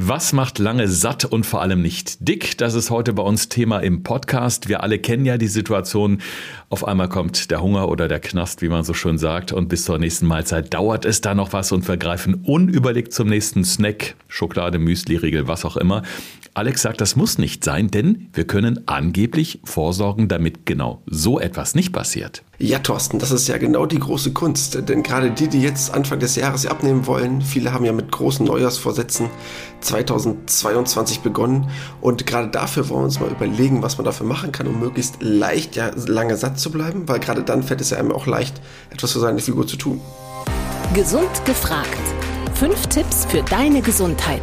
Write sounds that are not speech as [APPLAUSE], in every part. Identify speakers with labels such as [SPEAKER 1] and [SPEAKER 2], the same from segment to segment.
[SPEAKER 1] Was macht lange satt und vor allem nicht dick? Das ist heute bei uns Thema im Podcast. Wir alle kennen ja die Situation, auf einmal kommt der Hunger oder der Knast, wie man so schön sagt, und bis zur nächsten Mahlzeit dauert es da noch was und wir greifen unüberlegt zum nächsten Snack, Schokolade, Müsli, Riegel, was auch immer. Alex sagt, das muss nicht sein, denn wir können angeblich vorsorgen, damit genau so etwas nicht passiert.
[SPEAKER 2] Ja, Thorsten, das ist ja genau die große Kunst. Denn gerade die, die jetzt Anfang des Jahres abnehmen wollen, viele haben ja mit großen Neujahrsvorsätzen 2022 begonnen. Und gerade dafür wollen wir uns mal überlegen, was man dafür machen kann, um möglichst leicht, ja, lange satt zu bleiben. Weil gerade dann fällt es ja einem auch leicht, etwas für seine Figur zu tun.
[SPEAKER 3] Gesund gefragt. Fünf Tipps für deine Gesundheit.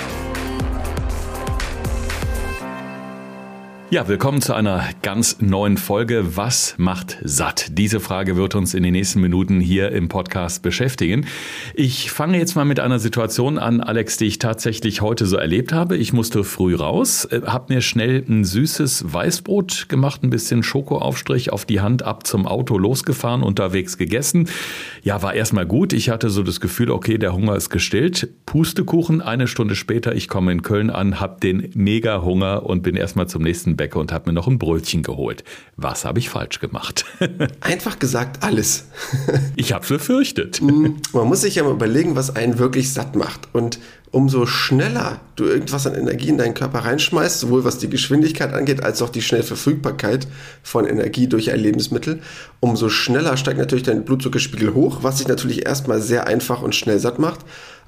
[SPEAKER 1] Ja, willkommen zu einer ganz neuen Folge. Was macht satt? Diese Frage wird uns in den nächsten Minuten hier im Podcast beschäftigen. Ich fange jetzt mal mit einer Situation an, Alex, die ich tatsächlich heute so erlebt habe. Ich musste früh raus, äh, habe mir schnell ein süßes Weißbrot gemacht, ein bisschen Schokoaufstrich auf die Hand ab zum Auto losgefahren, unterwegs gegessen. Ja, war erstmal gut. Ich hatte so das Gefühl, okay, der Hunger ist gestillt. Pustekuchen, eine Stunde später, ich komme in Köln an, habe den mega Hunger und bin erstmal zum nächsten Bäcker und habe mir noch ein Brötchen geholt. Was habe ich falsch gemacht? [LAUGHS]
[SPEAKER 2] Einfach gesagt alles.
[SPEAKER 1] ich habe befürchtet. [LAUGHS]
[SPEAKER 2] Mm, man muss sich ja mal überlegen, was einen wirklich satt macht. Und umso schneller du irgendwas an Energie in deinen Körper reinschmeißt, sowohl was die Geschwindigkeit angeht, als auch die Schnellverfügbarkeit von Energie durch ein Lebensmittel, umso schneller steigt natürlich dein Blutzuckerspiegel hoch, was sich natürlich erstmal sehr einfach und schnell satt macht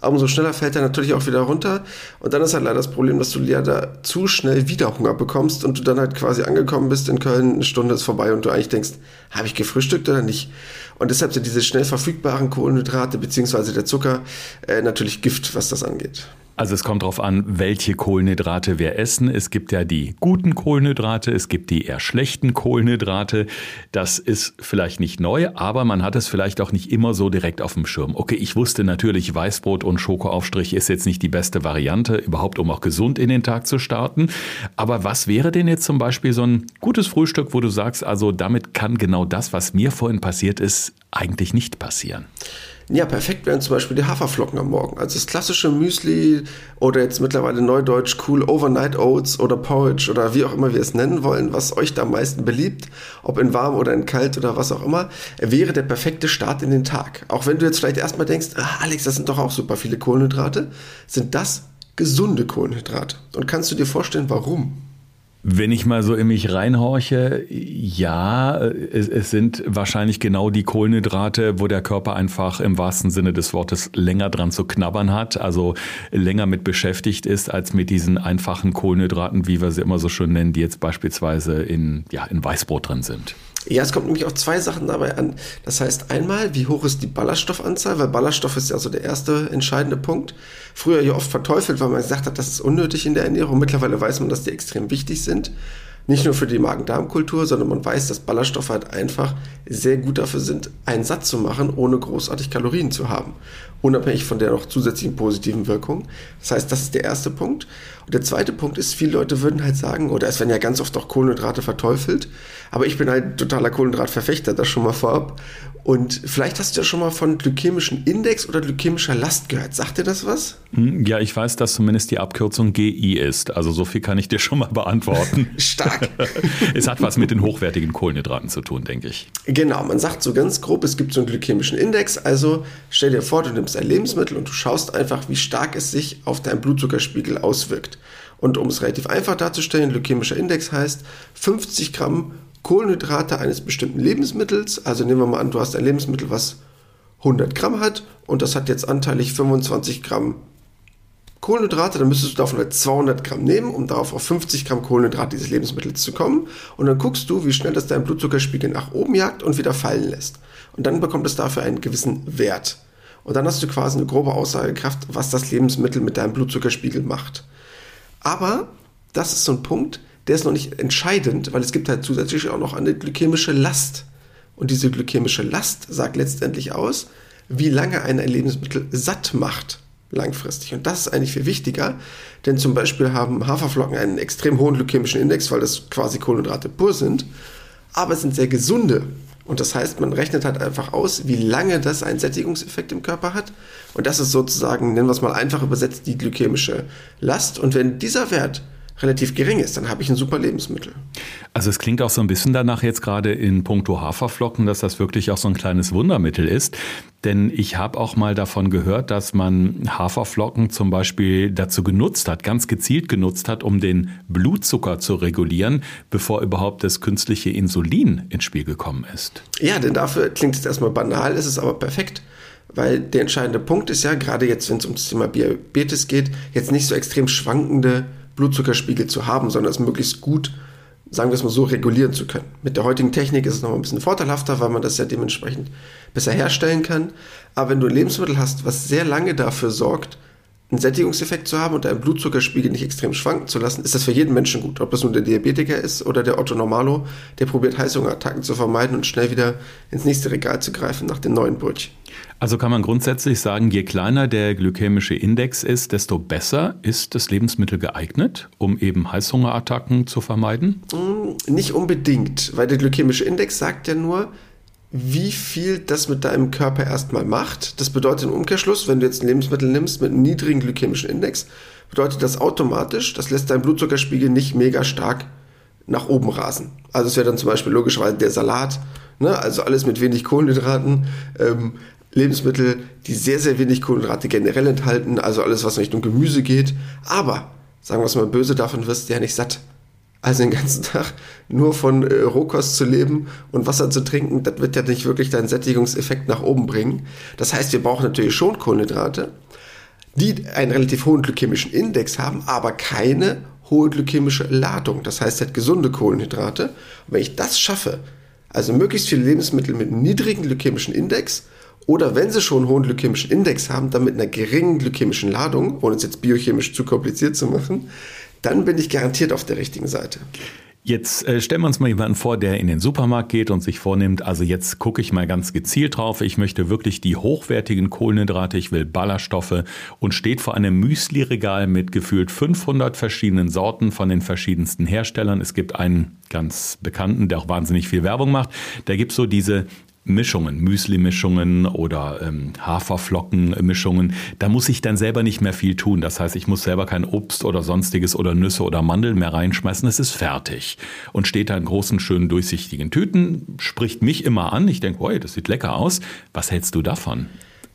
[SPEAKER 2] aber umso schneller fällt er natürlich auch wieder runter. Und dann ist halt leider das Problem, dass du da zu schnell wieder Hunger bekommst und du dann halt quasi angekommen bist in Köln, eine Stunde ist vorbei und du eigentlich denkst, habe ich gefrühstückt oder nicht? Und deshalb sind diese schnell verfügbaren Kohlenhydrate beziehungsweise der Zucker äh, natürlich Gift, was das angeht.
[SPEAKER 1] Also es kommt darauf an, welche Kohlenhydrate wir essen. Es gibt ja die guten Kohlenhydrate, es gibt die eher schlechten Kohlenhydrate. Das ist vielleicht nicht neu, aber man hat es vielleicht auch nicht immer so direkt auf dem Schirm. Okay, ich wusste natürlich, Weißbrot und Schokoaufstrich ist jetzt nicht die beste Variante, überhaupt um auch gesund in den Tag zu starten. Aber was wäre denn jetzt zum Beispiel so ein gutes Frühstück, wo du sagst, also damit kann genau das, was mir vorhin passiert ist, eigentlich nicht passieren?
[SPEAKER 2] Ja, perfekt wären zum Beispiel die Haferflocken am Morgen. Also das klassische Müsli oder jetzt mittlerweile neudeutsch cool Overnight Oats oder Porridge oder wie auch immer wir es nennen wollen, was euch da am meisten beliebt, ob in warm oder in kalt oder was auch immer, wäre der perfekte Start in den Tag. Auch wenn du jetzt vielleicht erstmal denkst, ah, Alex, das sind doch auch super viele Kohlenhydrate, sind das gesunde Kohlenhydrate. Und kannst du dir vorstellen, warum?
[SPEAKER 1] Wenn ich mal so in mich reinhorche, ja, es, es, sind wahrscheinlich genau die Kohlenhydrate, wo der Körper einfach im wahrsten Sinne des Wortes länger dran zu knabbern hat, also länger mit beschäftigt ist, als mit diesen einfachen Kohlenhydraten, wie wir sie immer so schön nennen, die jetzt beispielsweise in, ja, in Weißbrot drin sind.
[SPEAKER 2] Ja, es kommt nämlich auch zwei Sachen dabei an. Das heißt einmal, wie hoch ist die Ballaststoffanzahl, weil Ballaststoff ist ja so der erste entscheidende Punkt. Früher ja oft verteufelt, weil man gesagt hat, das ist unnötig in der Ernährung. Mittlerweile weiß man, dass die extrem wichtig sind. Nicht nur für die Magen-Darm-Kultur, sondern man weiß, dass Ballaststoffe halt einfach sehr gut dafür sind, einen Satz zu machen, ohne großartig Kalorien zu haben. Unabhängig von der noch zusätzlichen positiven Wirkung. Das heißt, das ist der erste Punkt. Und der zweite Punkt ist, viele Leute würden halt sagen, oder es werden ja ganz oft auch Kohlenhydrate verteufelt, aber ich bin halt totaler Kohlenhydratverfechter, das schon mal vorab. Und vielleicht hast du ja schon mal von glykämischen Index oder glykämischer Last gehört. Sagt dir das was?
[SPEAKER 1] Hm, ja, ich weiß, dass zumindest die Abkürzung GI ist. Also so viel kann ich dir schon mal beantworten. [LAUGHS]
[SPEAKER 2] Stark. [LAUGHS]
[SPEAKER 1] es hat was mit den hochwertigen Kohlenhydraten zu tun, denke ich.
[SPEAKER 2] Genau, man sagt so ganz grob, es gibt so einen glykämischen Index. Also stell dir vor, du nimmst ein Lebensmittel und du schaust einfach, wie stark es sich auf deinen Blutzuckerspiegel auswirkt. Und um es relativ einfach darzustellen, glykämischer Index heißt 50 Gramm Kohlenhydrate eines bestimmten Lebensmittels. Also nehmen wir mal an, du hast ein Lebensmittel, was 100 Gramm hat und das hat jetzt anteilig 25 Gramm Kohlenhydrate, dann müsstest du davon halt 200 Gramm nehmen, um darauf auf 50 Gramm Kohlenhydrate dieses Lebensmittels zu kommen. Und dann guckst du, wie schnell das dein Blutzuckerspiegel nach oben jagt und wieder fallen lässt. Und dann bekommt es dafür einen gewissen Wert. Und dann hast du quasi eine grobe Aussagekraft, was das Lebensmittel mit deinem Blutzuckerspiegel macht. Aber das ist so ein Punkt, der ist noch nicht entscheidend, weil es gibt halt zusätzlich auch noch eine glykämische Last. Und diese glykämische Last sagt letztendlich aus, wie lange ein Lebensmittel satt macht langfristig. Und das ist eigentlich viel wichtiger, denn zum Beispiel haben Haferflocken einen extrem hohen glykämischen Index, weil das quasi Kohlenhydrate pur sind, aber es sind sehr gesunde Und das heißt, man rechnet halt einfach aus, wie lange das einen Sättigungseffekt im Körper hat. Und das ist sozusagen, nennen wir es mal einfach übersetzt, die glykämische Last. Und wenn dieser Wert relativ gering ist, dann habe ich ein super Lebensmittel.
[SPEAKER 1] Also es klingt auch so ein bisschen danach jetzt gerade in puncto Haferflocken, dass das wirklich auch so ein kleines Wundermittel ist. Denn ich habe auch mal davon gehört, dass man Haferflocken zum Beispiel dazu genutzt hat, ganz gezielt genutzt hat, um den Blutzucker zu regulieren, bevor überhaupt das künstliche Insulin ins Spiel gekommen ist.
[SPEAKER 2] Ja, denn dafür klingt es erstmal banal, ist es aber perfekt. Weil der entscheidende Punkt ist ja, gerade jetzt, wenn es um das Thema Diabetes geht, jetzt nicht so extrem schwankende Blutzuckerspiegel zu haben, sondern es möglichst gut, sagen wir es mal so, regulieren zu können. Mit der heutigen Technik ist es noch ein bisschen vorteilhafter, weil man das ja dementsprechend besser herstellen kann. Aber wenn du ein Lebensmittel hast, was sehr lange dafür sorgt, einen Sättigungseffekt zu haben und deinen Blutzuckerspiegel nicht extrem schwanken zu lassen, ist das für jeden Menschen gut. Ob das nun der Diabetiker ist oder der Otto Normalo, der probiert Heißhungerattacken zu vermeiden und schnell wieder ins nächste Regal zu greifen nach dem neuen Brötchen.
[SPEAKER 1] Also kann man grundsätzlich sagen, je kleiner der glykämische Index ist, desto besser ist das Lebensmittel geeignet, um eben Heißhungerattacken zu vermeiden?
[SPEAKER 2] Hm, nicht unbedingt, weil der glykämische Index sagt ja nur, wie viel das mit deinem Körper erstmal macht. Das bedeutet im Umkehrschluss, wenn du jetzt ein Lebensmittel nimmst mit einem niedrigen glykämischen Index, bedeutet das automatisch, das lässt deinen Blutzuckerspiegel nicht mega stark nach oben rasen. Also es wäre dann zum Beispiel logischerweise der Salat, ne? also alles mit wenig Kohlenhydraten, ähm, Lebensmittel, die sehr, sehr wenig Kohlenhydrate generell enthalten, also alles, was Richtung Gemüse geht. Aber, sagen wir es mal böse, davon wirst du ja nicht satt. Also den ganzen [LAUGHS] Tag nur von äh, Rohkost zu leben und Wasser zu trinken, das wird ja nicht wirklich deinen Sättigungseffekt nach oben bringen. Das heißt, wir brauchen natürlich schon Kohlenhydrate, die einen relativ hohen glykämischen Index haben, aber keine hohe glykämische Ladung. Das heißt, halt gesunde Kohlenhydrate. Und wenn ich das schaffe, also möglichst viele Lebensmittel mit einem niedrigen glykämischen Index oder wenn sie schon einen hohen glykämischen Index haben, dann mit einer geringen glykämischen Ladung, ohne es jetzt biochemisch zu kompliziert zu machen, dann bin ich garantiert auf der richtigen Seite.
[SPEAKER 1] Jetzt äh, stellen wir uns mal jemanden vor, der in den Supermarkt geht und sich vornimmt, also jetzt gucke ich mal ganz gezielt drauf, ich möchte wirklich die hochwertigen Kohlenhydrate, ich will Ballaststoffe und steht vor einem Müsli-Regal mit gefühlt 500 verschiedenen Sorten von den verschiedensten Herstellern. Es gibt einen ganz bekannten, der auch wahnsinnig viel Werbung macht. Da gibt es so diese Mischungen, Müsli-Mischungen oder ähm, Haferflocken-Mischungen, da muss ich dann selber nicht mehr viel tun. Das heißt, ich muss selber kein Obst oder sonstiges oder Nüsse oder Mandeln mehr reinschmeißen. Es ist fertig und steht da in großen, schönen, durchsichtigen Tüten, spricht mich immer an. Ich denke, das sieht lecker aus. Was hältst du davon?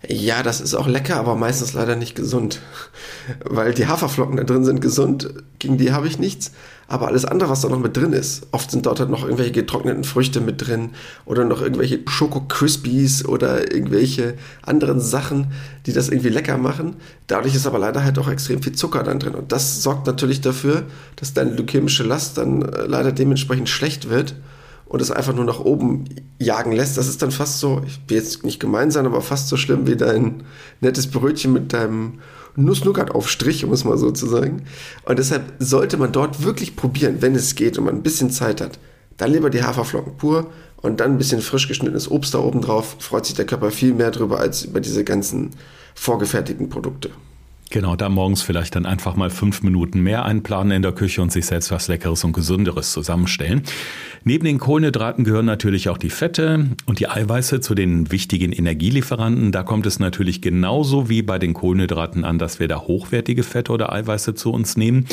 [SPEAKER 2] Ja, das ist auch lecker, aber meistens leider nicht gesund. [LAUGHS] Weil die Haferflocken da drin sind gesund, gegen die habe ich nichts. Aber alles andere, was da noch mit drin ist, oft sind dort halt noch irgendwelche getrockneten Früchte mit drin oder noch irgendwelche Schoko Crispies oder irgendwelche anderen Sachen, die das irgendwie lecker machen. Dadurch ist aber leider halt auch extrem viel Zucker dann drin. Und das sorgt natürlich dafür, dass deine glykämische Last dann äh, leider dementsprechend schlecht wird und es einfach nur nach oben jagen lässt, das ist dann fast so, ich will jetzt nicht gemein sein, aber fast so schlimm wie dein nettes Brötchen mit deinem Nuss-Nougat-Aufstrich, um es mal so zu sagen. Und deshalb sollte man dort wirklich probieren, wenn es geht und man ein bisschen Zeit hat, dann lieber die Haferflocken pur und dann ein bisschen frisch geschnittenes Obst da oben drauf, freut sich der Körper viel mehr drüber als über diese ganzen vorgefertigten Produkte.
[SPEAKER 1] Genau, da morgens vielleicht dann einfach mal fünf Minuten mehr einplanen in der Küche und sich selbst was Leckeres und Gesünderes zusammenstellen. Neben den Kohlenhydraten gehören natürlich auch die Fette und die Eiweiße zu den wichtigen Energielieferanten. Da kommt es natürlich genauso wie bei den Kohlenhydraten an, dass wir da hochwertige Fette oder Eiweiße zu uns nehmen.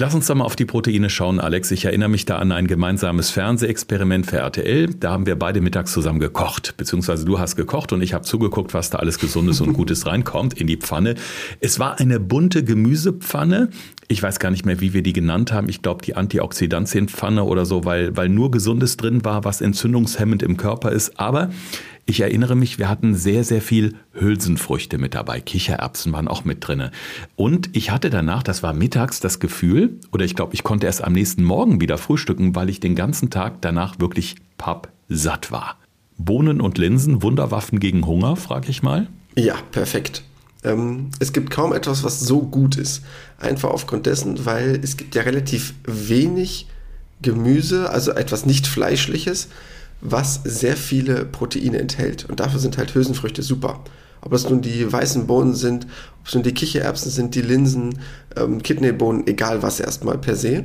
[SPEAKER 1] Lass uns da mal auf die Proteine schauen, Alex. Ich erinnere mich da an ein gemeinsames Fernsehexperiment für RTL. Da haben wir beide mittags zusammen gekocht, beziehungsweise du hast gekocht und ich habe zugeguckt, was da alles Gesundes und Gutes reinkommt in die Pfanne. Es war eine bunte Gemüsepfanne. Ich weiß gar nicht mehr, wie wir die genannt haben. Ich glaube, die Antioxidantienpfanne oder so, weil, weil nur Gesundes drin war, was entzündungshemmend im Körper ist. Aber ich erinnere mich, wir hatten sehr, sehr viel Hülsenfrüchte mit dabei. Kichererbsen waren auch mit drinne. Und ich hatte danach, das war mittags, das Gefühl, oder ich glaube, ich konnte erst am nächsten Morgen wieder frühstücken, weil ich den ganzen Tag danach wirklich pappsatt war. Bohnen und Linsen, Wunderwaffen gegen Hunger, frage ich mal.
[SPEAKER 2] Ja, perfekt. Ähm, es gibt kaum etwas, was so gut ist. Einfach aufgrund dessen, weil es gibt ja relativ wenig Gemüse, also etwas nicht Fleischliches, was sehr viele Proteine enthält. Und dafür sind halt Hülsenfrüchte super. Ob es nun die weißen Bohnen sind, ob es nun die Kichererbsen sind, die Linsen, ähm, Kidneybohnen, egal was erstmal per se.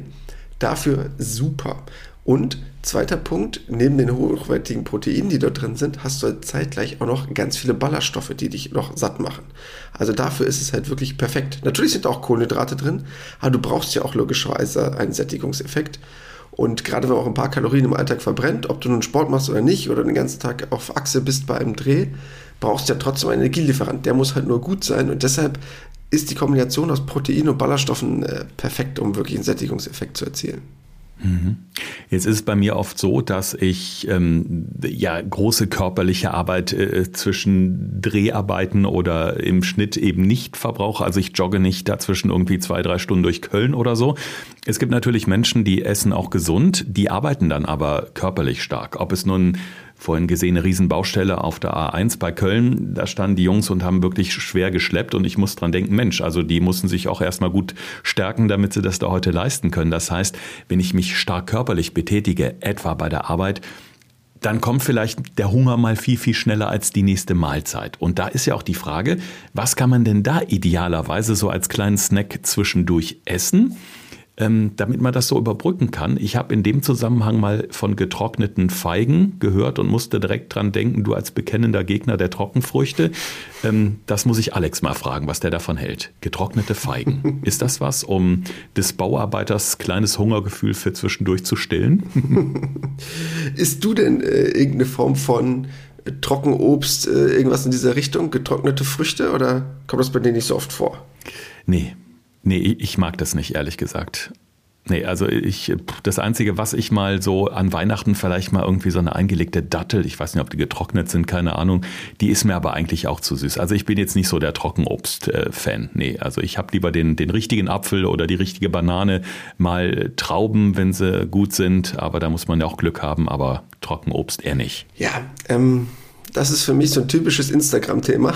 [SPEAKER 2] Dafür super. Und Zweiter Punkt, neben den hochwertigen Proteinen, die dort drin sind, hast du zeitgleich auch noch ganz viele Ballaststoffe, die dich noch satt machen. Also dafür ist es halt wirklich perfekt. Natürlich sind auch Kohlenhydrate drin, aber du brauchst ja auch logischerweise einen Sättigungseffekt. Und gerade wenn man auch ein paar Kalorien im Alltag verbrennt, ob du nun Sport machst oder nicht oder den ganzen Tag auf Achse bist bei einem Dreh, brauchst du ja trotzdem einen Energielieferant. Der muss halt nur gut sein und deshalb ist die Kombination aus Protein und Ballaststoffen äh, perfekt, um wirklich einen Sättigungseffekt zu erzielen.
[SPEAKER 1] Jetzt ist es bei mir oft so, dass ich ähm, ja große körperliche Arbeit äh, zwischen Dreharbeiten oder im Schnitt eben nicht verbrauche. Also ich jogge nicht dazwischen irgendwie zwei, drei Stunden durch Köln oder so. Es gibt natürlich Menschen, die essen auch gesund, die arbeiten dann aber körperlich stark. Ob es nun vorhin gesehene Riesenbaustelle auf der A1 bei Köln. Da standen die Jungs und haben wirklich schwer geschleppt und ich muss dran denken, Mensch, also die mussten sich auch erstmal gut stärken, damit sie das da heute leisten können. Das heißt, wenn ich mich stark körperlich betätige, etwa bei der Arbeit, dann kommt vielleicht der Hunger mal viel, viel schneller als die nächste Mahlzeit. Und da ist ja auch die Frage, was kann man denn da idealerweise so als kleinen Snack zwischendurch essen? Ähm, damit man das so überbrücken kann. Ich habe in dem Zusammenhang mal von getrockneten Feigen gehört und musste direkt dran denken, du als bekennender Gegner der Trockenfrüchte. Ähm, das muss ich Alex mal fragen, was der davon hält. Getrocknete Feigen. [LAUGHS] Ist das was, um des Bauarbeiters kleines Hungergefühl für zwischendurch zu stillen? [LAUGHS]
[SPEAKER 2] Ist du denn äh, irgendeine Form von Trockenobst, äh, irgendwas in dieser Richtung, getrocknete Früchte oder kommt das bei dir nicht so oft vor?
[SPEAKER 1] Nee, Nee, ich mag das nicht, ehrlich gesagt. Nee, also ich, das Einzige, was ich mal so an Weihnachten vielleicht mal irgendwie so eine eingelegte Dattel, ich weiß nicht, ob die getrocknet sind, keine Ahnung, die ist mir aber eigentlich auch zu süß. Also ich bin jetzt nicht so der Trockenobst-Fan. Nee, also ich habe lieber den, den richtigen Apfel oder die richtige Banane, mal Trauben, wenn sie gut sind, aber da muss man ja auch Glück haben, aber Trockenobst eher nicht.
[SPEAKER 2] Ja, ähm, das ist für mich so ein typisches Instagram-Thema.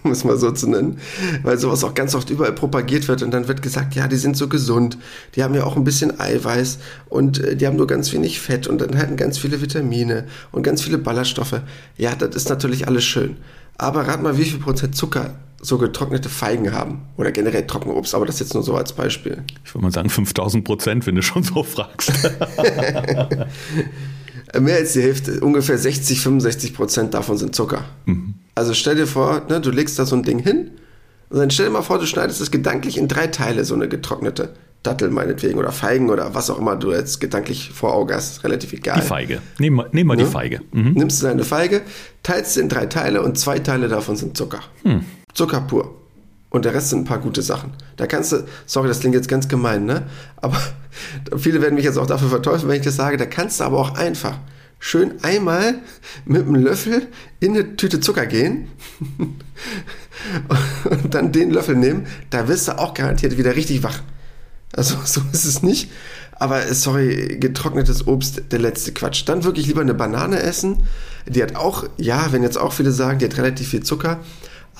[SPEAKER 2] [LAUGHS] um es mal so zu nennen, weil sowas auch ganz oft überall propagiert wird und dann wird gesagt, ja, die sind so gesund, die haben ja auch ein bisschen Eiweiß und äh, die haben nur ganz wenig Fett und dann halten ganz viele Vitamine und ganz viele Ballaststoffe. Ja, das ist natürlich alles schön. Aber rat mal, wie viel Prozent Zucker so getrocknete Feigen haben oder generell Trockenobst, aber das jetzt nur so als Beispiel.
[SPEAKER 1] Ich würde mal sagen 5000 Prozent, wenn du schon so fragst. [LAUGHS]
[SPEAKER 2] Mehr als die Hälfte, ungefähr 60, 65 Prozent davon sind Zucker. Mhm. Also stell dir vor, ne, du legst da so ein Ding hin und dann stell dir mal vor, du schneidest es gedanklich in drei Teile, so eine getrocknete Dattel meinetwegen oder Feigen oder was auch immer du jetzt gedanklich vor Auge hast, relativ egal.
[SPEAKER 1] Die Feige. Nehmen wir nehm mal ne? die Feige.
[SPEAKER 2] Mhm. Nimmst du deine Feige, teilst sie in drei Teile und zwei Teile davon sind Zucker. Hm. Zucker pur. Und der Rest sind ein paar gute Sachen. Da kannst du, sorry, das klingt jetzt ganz gemein, ne? Aber [LAUGHS] viele werden mich jetzt auch dafür verteufeln, wenn ich das sage. Da kannst du aber auch einfach schön einmal mit einem Löffel in eine Tüte Zucker gehen [LAUGHS] und dann den Löffel nehmen. Da wirst du auch garantiert wieder richtig wach. Also [LAUGHS] so ist es nicht. Aber sorry, getrocknetes Obst, der letzte Quatsch. Dann wirklich lieber eine Banane essen. Die hat auch, ja, wenn jetzt auch viele sagen, die hat relativ viel Zucker.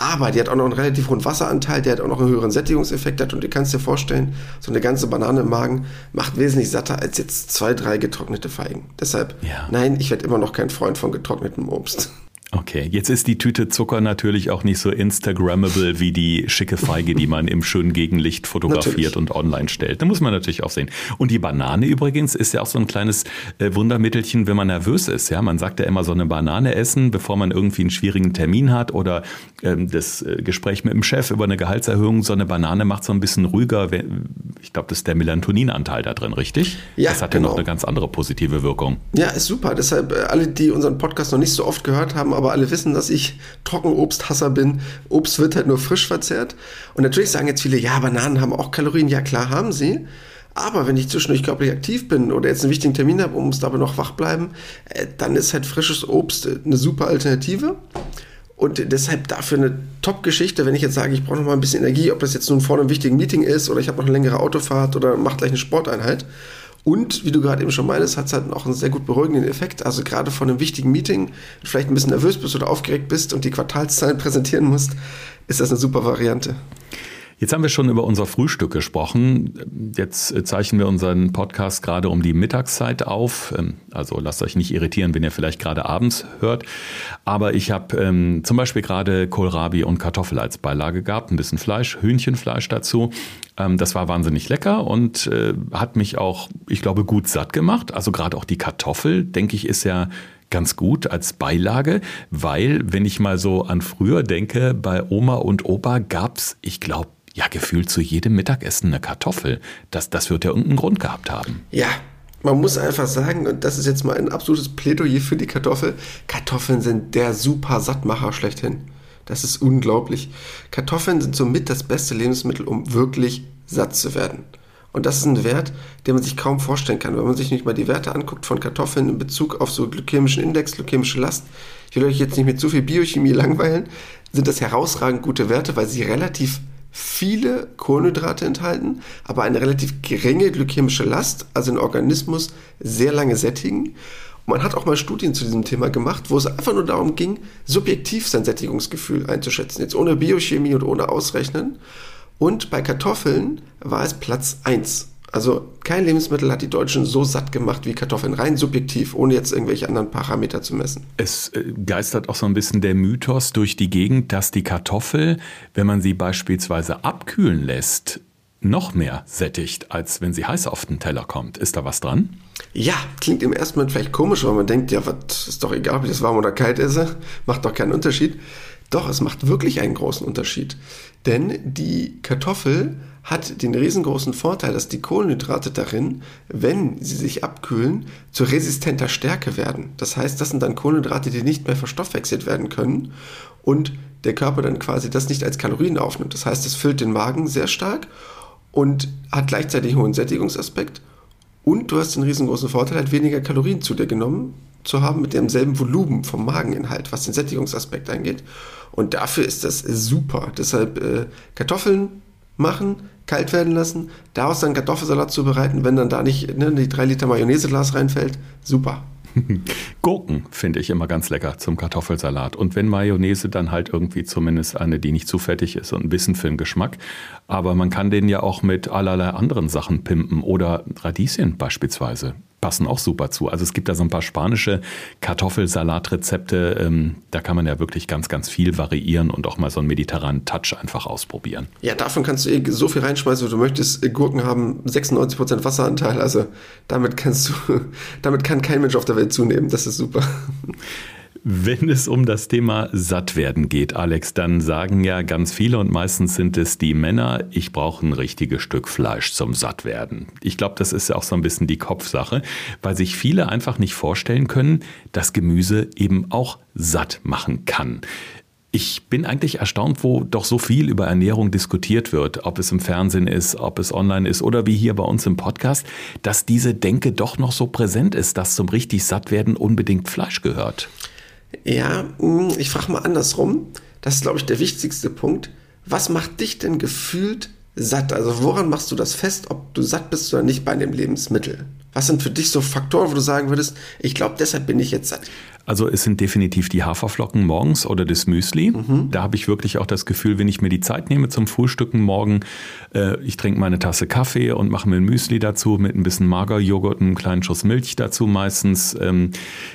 [SPEAKER 2] Aber die hat auch noch einen relativ hohen Wasseranteil, der hat auch noch einen höheren Sättigungseffekt hat. Und du kannst dir vorstellen, so eine ganze Banane im Magen macht wesentlich satter als jetzt zwei, drei getrocknete Feigen. Deshalb, ja. nein, ich werde immer noch kein Freund von getrocknetem Obst.
[SPEAKER 1] Okay, jetzt ist die Tüte Zucker natürlich auch nicht so Instagrammable wie die schicke Feige, die man im schönen Gegenlicht fotografiert natürlich. und online stellt. Da muss man natürlich auch sehen. Und die Banane übrigens ist ja auch so ein kleines äh, Wundermittelchen, wenn man nervös ist. Ja, man sagt ja immer so eine Banane essen, bevor man irgendwie einen schwierigen Termin hat oder ähm, das äh, Gespräch mit dem Chef über eine Gehaltserhöhung. So eine Banane macht so ein bisschen ruhiger. Ich glaube, das ist der Melatoninanteil da drin, richtig? Ja, das hat genau. ja noch genau. eine ganz andere positive Wirkung.
[SPEAKER 2] Ja, ist super. Deshalb äh, alle, die unseren Podcast noch nicht so oft gehört haben, aber alle wissen, dass ich Trockenobsthasser bin. Obst wird halt nur frisch verzehrt. Und natürlich sagen jetzt viele, ja, Bananen haben auch Kalorien. Ja, klar haben sie. Aber wenn ich zwischendurch körperlich aktiv bin oder jetzt einen wichtigen Termin habe und muss dabei noch wach bleiben, äh, dann ist halt frisches Obst äh, eine super Alternative. Und deshalb dafür eine Top-Geschichte, wenn ich jetzt sage, ich brauche noch mal ein bisschen Energie, ob das jetzt nun vor einem wichtigen Meeting ist oder ich habe noch eine längere Autofahrt oder mache gleich eine Sporteinheit. Und wie du gerade eben schon meinst, hat es halt auch einen sehr gut beruhigenden Effekt. Also gerade von einem wichtigen Meeting, vielleicht ein bisschen nervös bist oder aufgeregt bist und die Quartalszahlen [LAUGHS] präsentieren musst, ist das eine super Variante.
[SPEAKER 1] Jetzt haben wir schon über unser Frühstück gesprochen. Jetzt zeichnen wir unseren Podcast gerade um die Mittagszeit auf. Ähm, also lasst euch nicht irritieren, wenn ihr vielleicht gerade abends hört. Aber ich habe ähm, zum Beispiel gerade Kohlrabi und Kartoffel als Beilage gehabt, ein bisschen Fleisch, Hühnchenfleisch dazu. Ähm, das war wahnsinnig lecker und äh, hat mich auch, ich glaube, gut satt gemacht. Also gerade auch die Kartoffel, denke ich, ist ja ganz gut als Beilage, weil, wenn ich mal so an früher denke, bei Oma und Opa gab's, ich glaube, ja, gefühlt zu jedem Mittagessen eine Kartoffel. Das, das wird ja irgendeinen Grund gehabt haben.
[SPEAKER 2] Ja, man muss einfach sagen, und das ist jetzt mal ein absolutes Plädoyer für die Kartoffel, Kartoffeln sind der super Sattmacher schlechthin. Das ist unglaublich. Kartoffeln sind somit das beste Lebensmittel, um wirklich satt zu werden. Und das ist ein Wert, den man sich kaum vorstellen kann. Wenn man sich nicht mal die Werte anguckt von Kartoffeln in Bezug auf so glykämischen Index, glykämische Last, ich will euch jetzt nicht mit zu viel Biochemie langweilen, sind das herausragend gute Werte, weil sie relativ viele Kohlenhydrate enthalten, aber eine relativ geringe glykämische Last, also den Organismus sehr lange sättigen. Und man hat auch mal Studien zu diesem Thema gemacht, wo es einfach nur darum ging, subjektiv sein Sättigungsgefühl einzuschätzen, jetzt ohne Biochemie und ohne Ausrechnen. Und bei Kartoffeln war es Platz 1. Also kein Lebensmittel hat die Deutschen so satt gemacht wie Kartoffeln, rein subjektiv, ohne jetzt irgendwelche anderen Parameter zu messen.
[SPEAKER 1] Es äh, geistert auch so ein bisschen der Mythos durch die Gegend, dass die Kartoffel, wenn man sie beispielsweise abkühlen lässt, noch mehr sättigt, als wenn sie heiß auf den Teller kommt. Ist da was dran?
[SPEAKER 2] Ja, klingt im ersten Moment vielleicht komisch, weil man denkt, ja, was ist doch egal, ob ich das warm oder kalt esse, macht doch keinen Unterschied. Doch, es macht wirklich einen großen Unterschied. Denn die Kartoffel hat den riesengroßen Vorteil, dass die Kohlenhydrate darin, wenn sie sich abkühlen, zu resistenter Stärke werden. Das heißt, das sind dann Kohlenhydrate, die nicht mehr verstoffwechselt werden können und der Körper dann quasi das nicht als Kalorien aufnimmt. Das heißt, es füllt den Magen sehr stark und hat gleichzeitig hohen Sättigungsaspekt und du hast den riesengroßen Vorteil, halt weniger Kalorien zu dir genommen zu haben mit demselben Volumen vom Mageninhalt, was den Sättigungsaspekt angeht. Und dafür ist das super. Deshalb äh, Kartoffeln machen, kalt werden lassen, daraus dann Kartoffelsalat zubereiten, wenn dann da nicht ne, die 3 Liter Mayonnaiseglas reinfällt, super. [LAUGHS]
[SPEAKER 1] Gurken finde ich immer ganz lecker zum Kartoffelsalat. Und wenn Mayonnaise, dann halt irgendwie zumindest eine, die nicht zu fettig ist und ein bisschen für den Geschmack. Aber man kann den ja auch mit allerlei anderen Sachen pimpen oder Radieschen beispielsweise passen auch super zu. Also es gibt da so ein paar spanische Kartoffelsalatrezepte. Ähm, da kann man ja wirklich ganz, ganz viel variieren und auch mal so einen mediterranen Touch einfach ausprobieren.
[SPEAKER 2] Ja, davon kannst du eh so viel reinschmeißen, wie du möchtest. Gurken haben 96% Wasseranteil. Also damit kannst du, [LAUGHS] damit kann kein Mensch auf der Welt zunehmen. Das ist super. [LAUGHS]
[SPEAKER 1] Wenn es um das Thema Sattwerden geht, Alex, dann sagen ja ganz viele und meistens sind es die Männer, ich brauche ein richtiges Stück Fleisch zum Sattwerden. Ich glaube, das ist ja auch so ein bisschen die Kopfsache, weil sich viele einfach nicht vorstellen können, dass Gemüse eben auch satt machen kann. Ich bin eigentlich erstaunt, wo doch so viel über Ernährung diskutiert wird, ob es im Fernsehen ist, ob es online ist oder wie hier bei uns im Podcast, dass diese Denke doch noch so präsent ist, dass zum richtig Sattwerden unbedingt Fleisch gehört.
[SPEAKER 2] Ja, hm, ich frage mal andersrum. Das ist, glaube ich, der wichtigste Punkt. Was macht dich denn gefühlt satt? Also woran machst du das fest, ob du satt bist oder nicht bei einem Lebensmittel? Was sind für dich so Faktoren, wo du sagen würdest, ich glaube, deshalb bin ich jetzt satt?
[SPEAKER 1] Also es sind definitiv die Haferflocken morgens oder das Müsli. Mhm. Da habe ich wirklich auch das Gefühl, wenn ich mir die Zeit nehme zum Frühstücken morgen, äh, ich trinke meine Tasse Kaffee und mache mir ein Müsli dazu mit ein bisschen Magerjoghurt und einem kleinen Schuss Milch dazu meistens, ähm,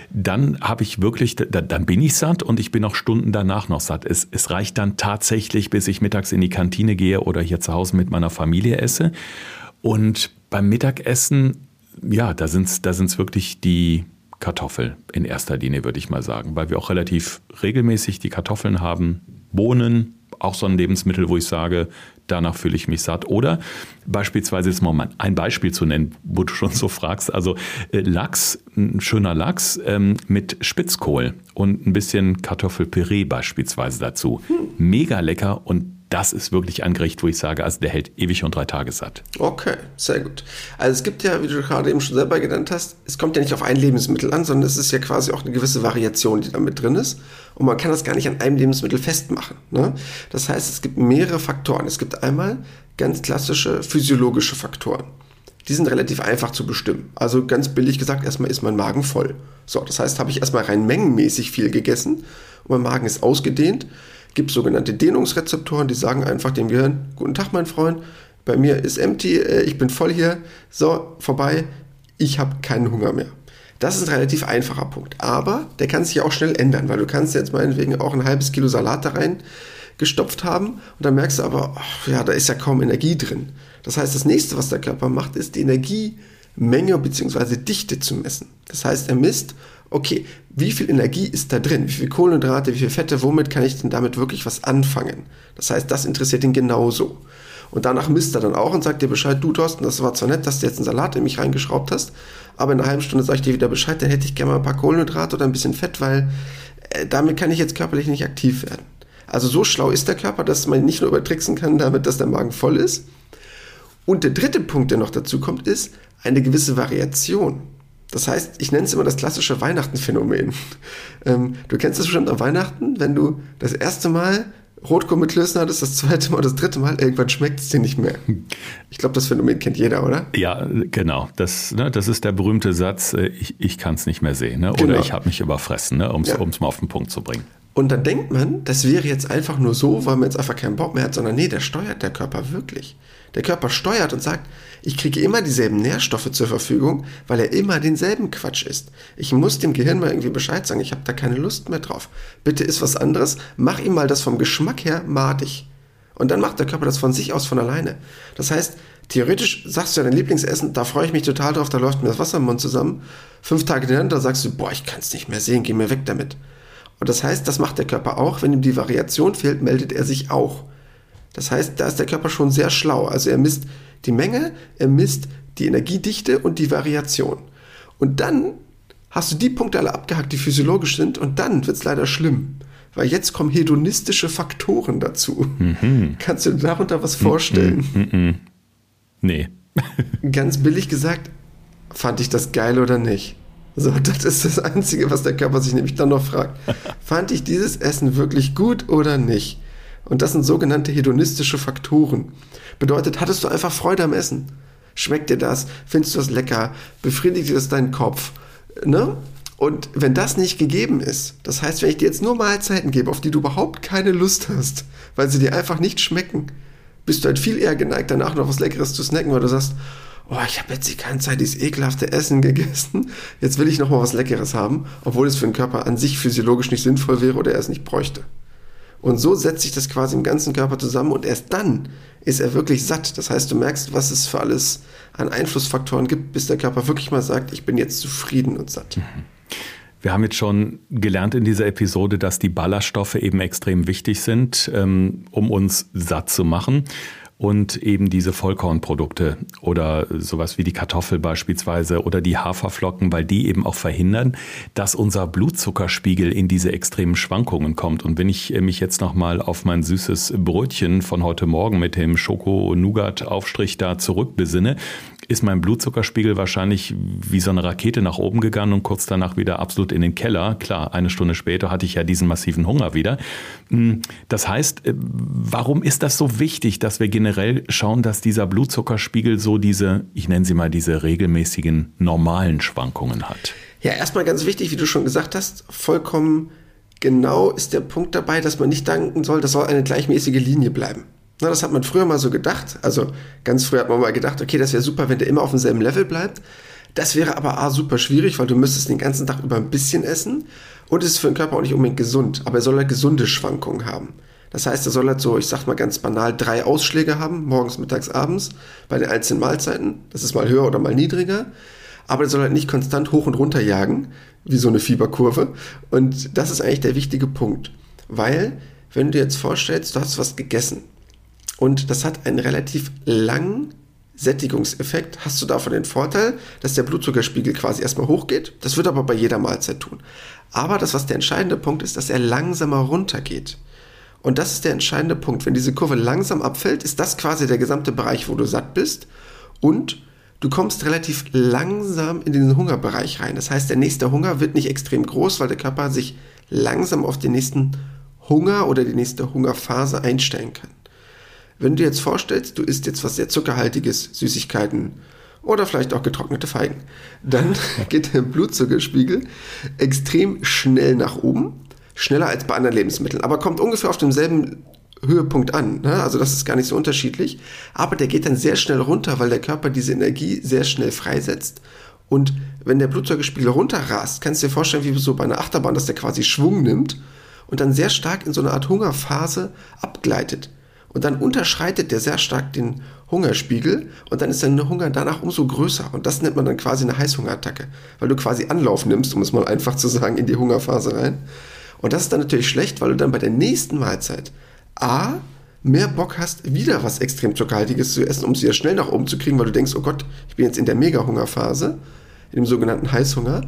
[SPEAKER 1] dann habe ich wirklich, da, dann bin ich satt und ich bin auch Stunden danach noch satt. Es, es reicht dann tatsächlich, bis ich mittags in die Kantine gehe oder hier zu Hause mit meiner Familie esse. Und beim Mittagessen, ja, da sind es da sind's wirklich die Kartoffel in erster Linie, würde ich mal sagen, weil wir auch relativ regelmäßig die Kartoffeln haben, Bohnen, auch so ein Lebensmittel, wo ich sage, danach fühle ich mich satt. Oder beispielsweise jetzt mal ein Beispiel zu nennen, wo du schon so fragst. Also äh, Lachs, ein schöner Lachs ähm, mit Spitzkohl und ein bisschen Kartoffelpüree beispielsweise dazu. Mega lecker und das ist wirklich ein Gericht, wo ich sage, also der hält ewig und drei Tage satt.
[SPEAKER 2] Okay, sehr gut. Also es gibt ja, wie du gerade eben schon selber genannt hast, es kommt ja nicht auf ein Lebensmittel an, sondern es ist ja quasi auch eine gewisse Variation, die da mit drin ist. Und man kann das gar nicht an einem Lebensmittel festmachen. Ne? Das heißt, es gibt mehrere Faktoren. Es gibt einmal ganz klassische physiologische Faktoren. die sind relativ einfach zu bestimmen. Also ganz billig gesagt, erstmal ist mein Magen voll. So, das heißt, habe ich erstmal rein mengenmäßig viel gegessen und mein Magen ist ausgedehnt, gibt sogenannte Dehnungsrezeptoren, die sagen einfach dem Gehirn, guten Tag, mein Freund, bei mir ist empty, äh, ich bin voll hier, so, vorbei, ich habe keinen Hunger mehr. Das ist ein relativ einfacher Punkt. Aber der kann sich auch schnell ändern, weil du kannst jetzt meinetwegen auch ein halbes Kilo Salat da rein gestopft haben und dann merkst du aber, ach, ja, da ist ja kaum Energie drin. Das heißt, das nächste, was der Körper macht, ist die Energiemenge bzw. Dichte zu messen. Das heißt, er misst, okay, wie viel Energie ist da drin? Wie viel Kohlenhydrate, wie viel Fette, womit kann ich denn damit wirklich was anfangen? Das heißt, das interessiert ihn genauso. Und danach misst er dann auch und sagt dir Bescheid, du Thorsten, das war zwar nett, dass du jetzt einen Salat in mich reingeschraubt hast, aber in einer halben Stunde sage ich dir wieder Bescheid, dann hätte ich gerne mal ein paar Kohlenhydrate oder ein bisschen Fett, weil äh, damit kann ich jetzt körperlich nicht aktiv werden. Also so schlau ist der Körper, dass man nicht nur übertricksen kann damit, dass der Magen voll ist. Und der dritte Punkt, der noch dazu kommt, ist eine gewisse Variation. Das heißt, ich nenne es immer das klassische Weihnachtenphänomen. Ähm, du kennst das bestimmt an Weihnachten, wenn du das erste Mal Rotkohl mit Klößen hattest, das zweite Mal, das dritte Mal, irgendwann schmeckt es dir nicht mehr. Ich glaube, das Phänomen kennt jeder, oder?
[SPEAKER 1] Ja, genau. Das, ne, das ist der berühmte Satz, äh, ich, ich kann es nicht mehr sehen ne? oder genau. ich habe mich überfressen, ne? um es ja. mal auf den Punkt zu bringen.
[SPEAKER 2] Und dann denkt man, das wäre jetzt einfach nur so, weil man jetzt einfach keinen Bock mehr hat, sondern nee, der steuert der Körper wirklich. Der Körper steuert und sagt, ich kriege immer dieselben Nährstoffe zur Verfügung, weil er immer denselben Quatsch isst. Ich muss dem Gehirn mal irgendwie Bescheid sagen, ich habe da keine Lust mehr drauf. Bitte isst was anderes, mach ihm mal das vom Geschmack her madig. Und dann macht der Körper das von sich aus von alleine. Das heißt, theoretisch sagst du ja dein Lieblingsessen, da freue ich mich total drauf, da läuft mir das Wasser im Mund zusammen. Fünf Tage hintereinander sagst du, boah, ich kann es nicht mehr sehen, geh mir weg damit. Und das heißt, das macht der Körper auch. Wenn ihm die Variation fehlt, meldet er sich auch. Das heißt, da ist der Körper schon sehr schlau. Also er misst die Menge, er misst die Energiedichte und die Variation. Und dann hast du die Punkte alle abgehackt, die physiologisch sind, und dann wird es leider schlimm. Weil jetzt kommen hedonistische Faktoren dazu. Mhm. Kannst du dir darunter was vorstellen? Mhm. Mhm.
[SPEAKER 1] Nee. [LAUGHS]
[SPEAKER 2] Ganz billig gesagt, fand ich das geil oder nicht? So, das ist das Einzige, was der Körper sich nämlich dann noch fragt. Fand ich dieses Essen wirklich gut oder nicht? Und das sind sogenannte hedonistische Faktoren. Bedeutet, hattest du einfach Freude am Essen? Schmeckt dir das? Findest du das lecker? Befriedigt dir das deinen Kopf? Ne? Und wenn das nicht gegeben ist, das heißt, wenn ich dir jetzt nur Mahlzeiten gebe, auf die du überhaupt keine Lust hast, weil sie dir einfach nicht schmecken, bist du halt viel eher geneigt, danach noch was Leckeres zu snacken, weil du sagst, oh, ich habe jetzt die ganze Zeit dieses ekelhafte Essen gegessen, jetzt will ich noch mal was Leckeres haben, obwohl es für den Körper an sich physiologisch nicht sinnvoll wäre oder er es nicht bräuchte. Und so setzt sich das quasi im ganzen Körper zusammen und erst dann ist er wirklich satt. Das heißt, du merkst, was es für alles an Einflussfaktoren gibt, bis der Körper wirklich mal sagt, ich bin jetzt zufrieden und satt. Mhm.
[SPEAKER 1] Wir haben jetzt schon gelernt in dieser Episode, dass die Ballaststoffe eben extrem wichtig sind, ähm, um uns satt zu machen und eben diese Vollkornprodukte oder sowas wie die Kartoffel beispielsweise oder die Haferflocken, weil die eben auch verhindern, dass unser Blutzuckerspiegel in diese extremen Schwankungen kommt. Und wenn ich mich jetzt nochmal auf mein süßes Brötchen von heute Morgen mit dem Schoko-Nougat-Aufstrich da zurückbesinne, ist mein Blutzuckerspiegel wahrscheinlich wie so eine Rakete nach oben gegangen und kurz danach wieder absolut in den Keller. Klar, eine Stunde später hatte ich ja diesen massiven Hunger wieder. Hm, das heißt, äh, warum ist das so wichtig, dass wir generell schauen, dass dieser Blutzuckerspiegel so diese, ich nenne sie mal diese regelmäßigen normalen Schwankungen hat?
[SPEAKER 2] Ja, erstmal ganz wichtig, wie du schon gesagt hast, vollkommen genau ist der Punkt dabei, dass man nicht danken soll, das soll eine gleichmäßige Linie bleiben. Na, das hat man früher mal so gedacht. Also ganz früher hat man mal gedacht, okay, das wäre super, wenn der immer auf demselben Level bleibt. Das wäre aber A, super schwierig, weil du müsstest den ganzen Tag über ein bisschen essen und es ist für den Körper auch nicht unbedingt gesund. Aber er soll halt gesunde Schwankungen haben. Das heißt, er soll halt so, ich sag mal ganz banal, drei Ausschläge haben, morgens, mittags, abends, bei den einzelnen Mahlzeiten. Das ist mal höher oder mal niedriger. Aber er soll halt nicht konstant hoch und runter jagen, wie so eine Fieberkurve. Und das ist eigentlich der wichtige Punkt. Weil, wenn du dir jetzt vorstellst, du hast was gegessen und das hat einen relativ langen Sättigungseffekt. Hast du davon den Vorteil, dass der Blutzuckerspiegel quasi erstmal hochgeht. Das wird aber bei jeder Mahlzeit tun. Aber das, was der entscheidende Punkt ist, dass er langsamer runtergeht. Und das ist der entscheidende Punkt. Wenn diese Kurve langsam abfällt, ist das quasi der gesamte Bereich, wo du satt bist. Und du kommst relativ langsam in den Hungerbereich rein. Das heißt, der nächste Hunger wird nicht extrem groß, weil der Körper sich langsam auf den nächsten Hunger oder die nächste Hungerphase einstellen kann. Wenn du dir jetzt vorstellst, du isst jetzt was sehr zuckerhaltiges, Süßigkeiten oder vielleicht auch getrocknete Feigen. Dann [LAUGHS] geht der Blutzuckerspiegel extrem schnell nach oben, schneller als bei anderen Lebensmitteln, aber kommt ungefähr auf demselben Höhepunkt an. Ne? Also das ist gar nicht so unterschiedlich. Aber der geht dann sehr schnell runter, weil der Körper diese Energie sehr schnell freisetzt. Und wenn der Blutzuckerspiegel runterrast, kannst du dir vorstellen, wie so bei einer Achterbahn, dass der quasi Schwung nimmt und dann sehr stark in so eine Art Hungerphase abgleitet. Und dann unterschreitet der sehr stark den Hungerspiegel und dann ist dein Hunger danach umso größer. Und das nennt man dann quasi eine Heißhungerattacke, weil du quasi Anlauf nimmst, um es mal einfach zu sagen, in die Hungerphase rein. Und das ist dann natürlich schlecht, weil du dann bei der nächsten Mahlzeit A, mehr Bock hast, wieder was extrem zuckerhaltiges zu essen, um es wieder schnell nach oben zu kriegen, weil du denkst, oh Gott, ich bin jetzt in der Mega-Hungerphase, in dem sogenannten Heißhunger.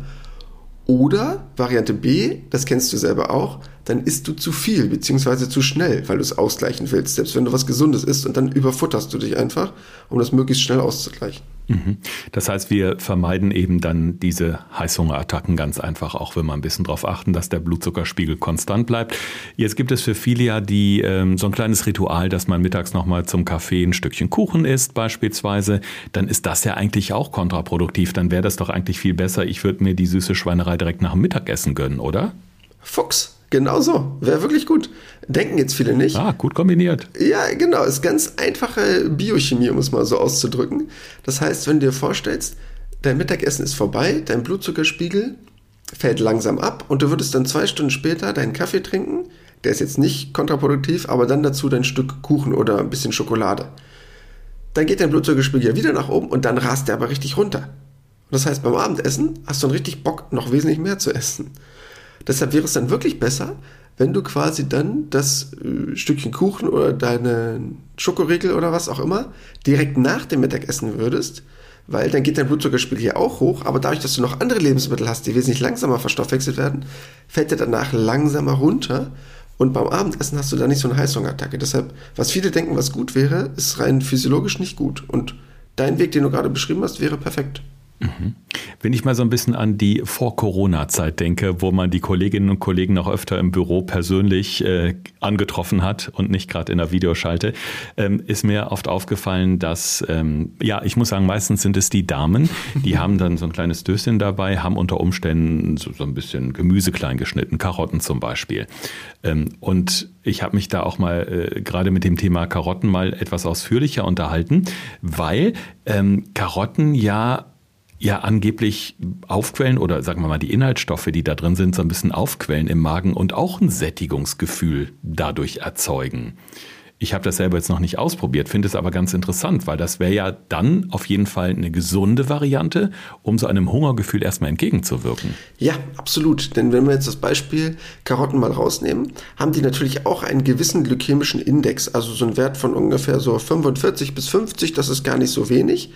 [SPEAKER 2] Oder Variante B, das kennst du selber auch, dann isst du zu viel bzw. zu schnell, weil du es ausgleichen willst, selbst wenn du was Gesundes isst und dann überfutterst du dich einfach, um das möglichst schnell auszugleichen.
[SPEAKER 1] Mhm. Das heißt, wir vermeiden eben dann diese Heißhungerattacken ganz einfach, auch wenn wir ein bisschen darauf achten, dass der Blutzuckerspiegel konstant bleibt. Jetzt gibt es für viele ja die, ähm, so ein kleines Ritual, dass man mittags nochmal zum Kaffee ein Stückchen Kuchen isst beispielsweise. Dann ist das ja eigentlich auch kontraproduktiv. Dann wäre das doch eigentlich viel besser. Ich würde mir die süße Schweinerei direkt nach dem Mittagessen gönnen, oder?
[SPEAKER 2] Fuchs. Genau so. Wäre wirklich gut. Denken jetzt viele nicht.
[SPEAKER 1] Ah, gut kombiniert.
[SPEAKER 2] Ja, genau. Ist ganz einfache Biochemie, um es mal so auszudrücken. Das heißt, wenn du dir vorstellst, dein Mittagessen ist vorbei, dein Blutzuckerspiegel fällt langsam ab und du würdest dann zwei Stunden später deinen Kaffee trinken. Der ist jetzt nicht kontraproduktiv, aber dann dazu dein Stück Kuchen oder ein bisschen Schokolade. Dann geht dein Blutzuckerspiegel wieder nach oben und dann rast der aber richtig runter. Und das heißt, beim Abendessen hast du einen richtig Bock, noch wesentlich mehr zu essen. Deshalb wäre es dann wirklich besser, wenn du quasi dann das äh, Stückchen Kuchen oder deine Schokoriegel oder was auch immer direkt nach dem Mittagessen würdest, weil dann geht dein Blutzuckerspiegel hier auch hoch, aber dadurch, dass du noch andere Lebensmittel hast, die wesentlich langsamer verstoffwechselt werden, fällt der danach langsamer runter und beim Abendessen hast du da nicht so eine Heißhungerattacke. Deshalb, was viele denken, was gut wäre, ist rein physiologisch nicht gut und dein Weg, den du gerade beschrieben hast, wäre perfekt.
[SPEAKER 1] Wenn ich mal so ein bisschen an die Vor-Corona-Zeit denke, wo man die Kolleginnen und Kollegen noch öfter im Büro persönlich äh, angetroffen hat und nicht gerade in der Videoschalte, ähm, ist mir oft aufgefallen, dass, ähm, ja, ich muss sagen, meistens sind es die Damen, die [LAUGHS] haben dann so ein kleines Döschen dabei, haben unter Umständen so, so ein bisschen Gemüse klein geschnitten, Karotten zum Beispiel. Ähm, und ich habe mich da auch mal äh, gerade mit dem Thema Karotten mal etwas ausführlicher unterhalten, weil ähm, Karotten ja ja angeblich aufquellen oder sagen wir mal die Inhaltsstoffe, die da drin sind, so ein bisschen aufquellen im Magen und auch ein Sättigungsgefühl dadurch erzeugen. Ich habe das selber jetzt noch nicht ausprobiert, finde es aber ganz interessant, weil das wäre ja dann auf jeden Fall eine gesunde Variante, um so einem Hungergefühl erstmal entgegenzuwirken.
[SPEAKER 2] Ja, absolut. Denn wenn wir jetzt das Beispiel Karotten mal rausnehmen, haben die natürlich auch einen gewissen glykämischen Index, also so einen Wert von ungefähr so 45 bis 50, das ist gar nicht so wenig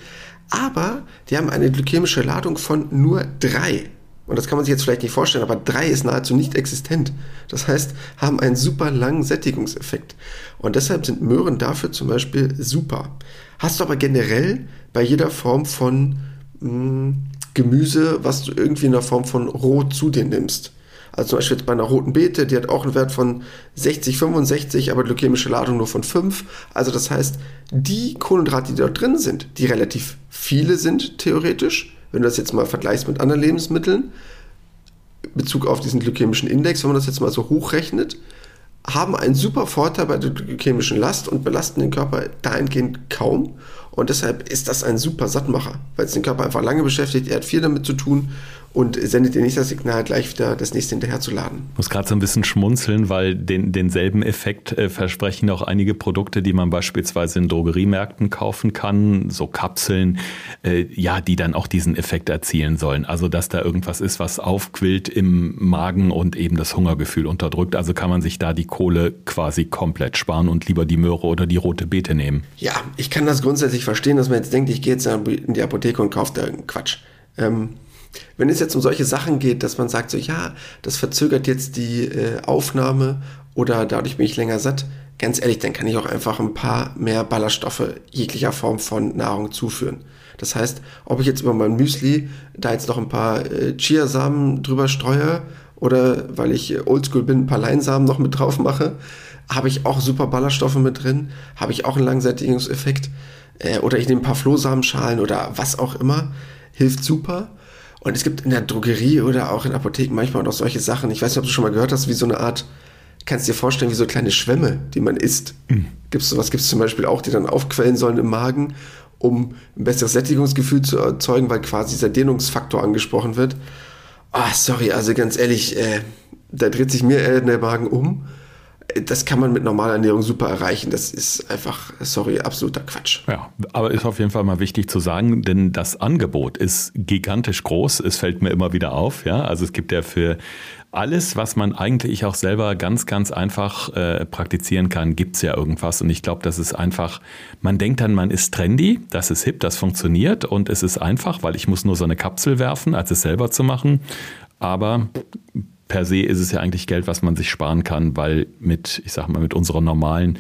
[SPEAKER 2] aber die haben eine glykämische Ladung von nur drei. Und das kann man sich jetzt vielleicht nicht vorstellen, aber drei ist nahezu nicht existent. Das heißt, haben einen super langen Sättigungseffekt. Und deshalb sind Möhren dafür zum Beispiel super. Hast du aber generell bei jeder Form von mh, hm, Gemüse, was du irgendwie in der Form von roh zu dir nimmst. Also zum Beispiel jetzt bei einer roten Beete, die hat auch einen Wert von 60, 65, aber glykämische Ladung nur von 5. Also das heißt, die Kohlenhydrate, die dort drin sind, die relativ viele sind theoretisch, wenn du das jetzt mal vergleichst mit anderen Lebensmitteln, Bezug auf diesen glykämischen Index, wenn man das jetzt mal so hochrechnet, haben einen super Vorteil bei der glykämischen Last und belasten den Körper dahingehend kaum. Und deshalb ist das ein super Sattmacher, weil es den Körper einfach lange beschäftigt. Er hat viel damit zu tun und sendet dir nicht das Signal, gleich wieder das nächste hinterherzuladen.
[SPEAKER 1] Ich muss gerade so ein bisschen schmunzeln, weil den, denselben Effekt äh, versprechen auch einige Produkte, die man beispielsweise in Drogeriemärkten kaufen kann, so Kapseln, äh, ja, die dann auch diesen Effekt erzielen sollen. Also, dass da irgendwas ist, was aufquillt im Magen und eben das Hungergefühl unterdrückt. Also kann man sich da die Kohle quasi komplett sparen und lieber die Möhre oder die rote Beete nehmen.
[SPEAKER 2] Ja, ich kann das grundsätzlich verstehen, dass man jetzt denkt, ich gehe jetzt in die Apotheke und kaufe da Quatsch. Ähm, wenn es jetzt um solche Sachen geht, dass man sagt, so ja, das verzögert jetzt die äh, Aufnahme oder dadurch bin ich länger satt, ganz ehrlich, dann kann ich auch einfach ein paar mehr Ballaststoffe jeglicher Form von Nahrung zuführen. Das heißt, ob ich jetzt über mein Müsli da jetzt noch ein paar äh, Chiasamen drüber streue oder weil ich oldschool bin, ein paar Leinsamen noch mit drauf mache, habe ich auch super Ballaststoffe mit drin, habe ich auch einen Langsättigungseffekt. Äh, oder ich nehme ein paar Flohsamenschalen oder was auch immer, hilft super. Und es gibt in der Drogerie oder auch in Apotheken manchmal noch solche Sachen. Ich weiß nicht, ob du schon mal gehört hast, wie so eine Art, kannst du dir vorstellen, wie so kleine Schwämme, die man isst. Mhm. Gibt's sowas gibt es zum Beispiel auch, die dann aufquellen sollen im Magen, um ein besseres Sättigungsgefühl zu erzeugen, weil quasi dieser Dehnungsfaktor angesprochen wird. Ah, oh, sorry, also ganz ehrlich, äh, da dreht sich mir der Magen um das kann man mit normaler Ernährung super erreichen. Das ist einfach, sorry, absoluter Quatsch.
[SPEAKER 1] Ja, aber ist auf jeden Fall mal wichtig zu sagen, denn das Angebot ist gigantisch groß. Es fällt mir immer wieder auf. Ja, also es gibt ja für alles, was man eigentlich auch selber ganz, ganz einfach äh, praktizieren kann, gibt's ja irgendwas. Und ich glaube, das ist einfach, man denkt dann, man ist trendy, das ist hip, das funktioniert und es ist einfach, weil ich muss nur so eine Kapsel werfen, als es selber zu machen. Aber per se ist es ja eigentlich Geld, was man sich sparen kann, weil mit, ich sag mal, mit unserer normalen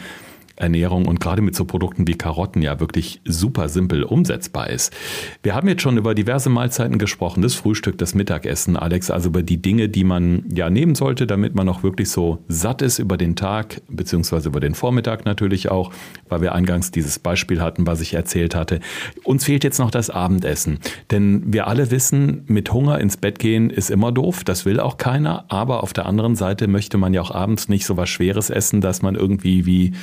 [SPEAKER 1] Ernährung und gerade mit so Produkten wie Karotten ja wirklich super simpel umsetzbar ist. Wir haben jetzt schon über diverse Mahlzeiten gesprochen, das Frühstück, das Mittagessen, Alex, also über die Dinge, die man ja nehmen sollte, damit man auch wirklich so satt ist über den Tag, beziehungsweise über den Vormittag natürlich auch, weil wir eingangs dieses Beispiel hatten, was ich erzählt hatte. Uns fehlt jetzt noch das Abendessen, denn wir alle wissen, mit Hunger ins Bett gehen ist immer doof, das will auch keiner, aber auf der anderen Seite möchte man ja auch abends nicht so was Schweres essen, dass man irgendwie wie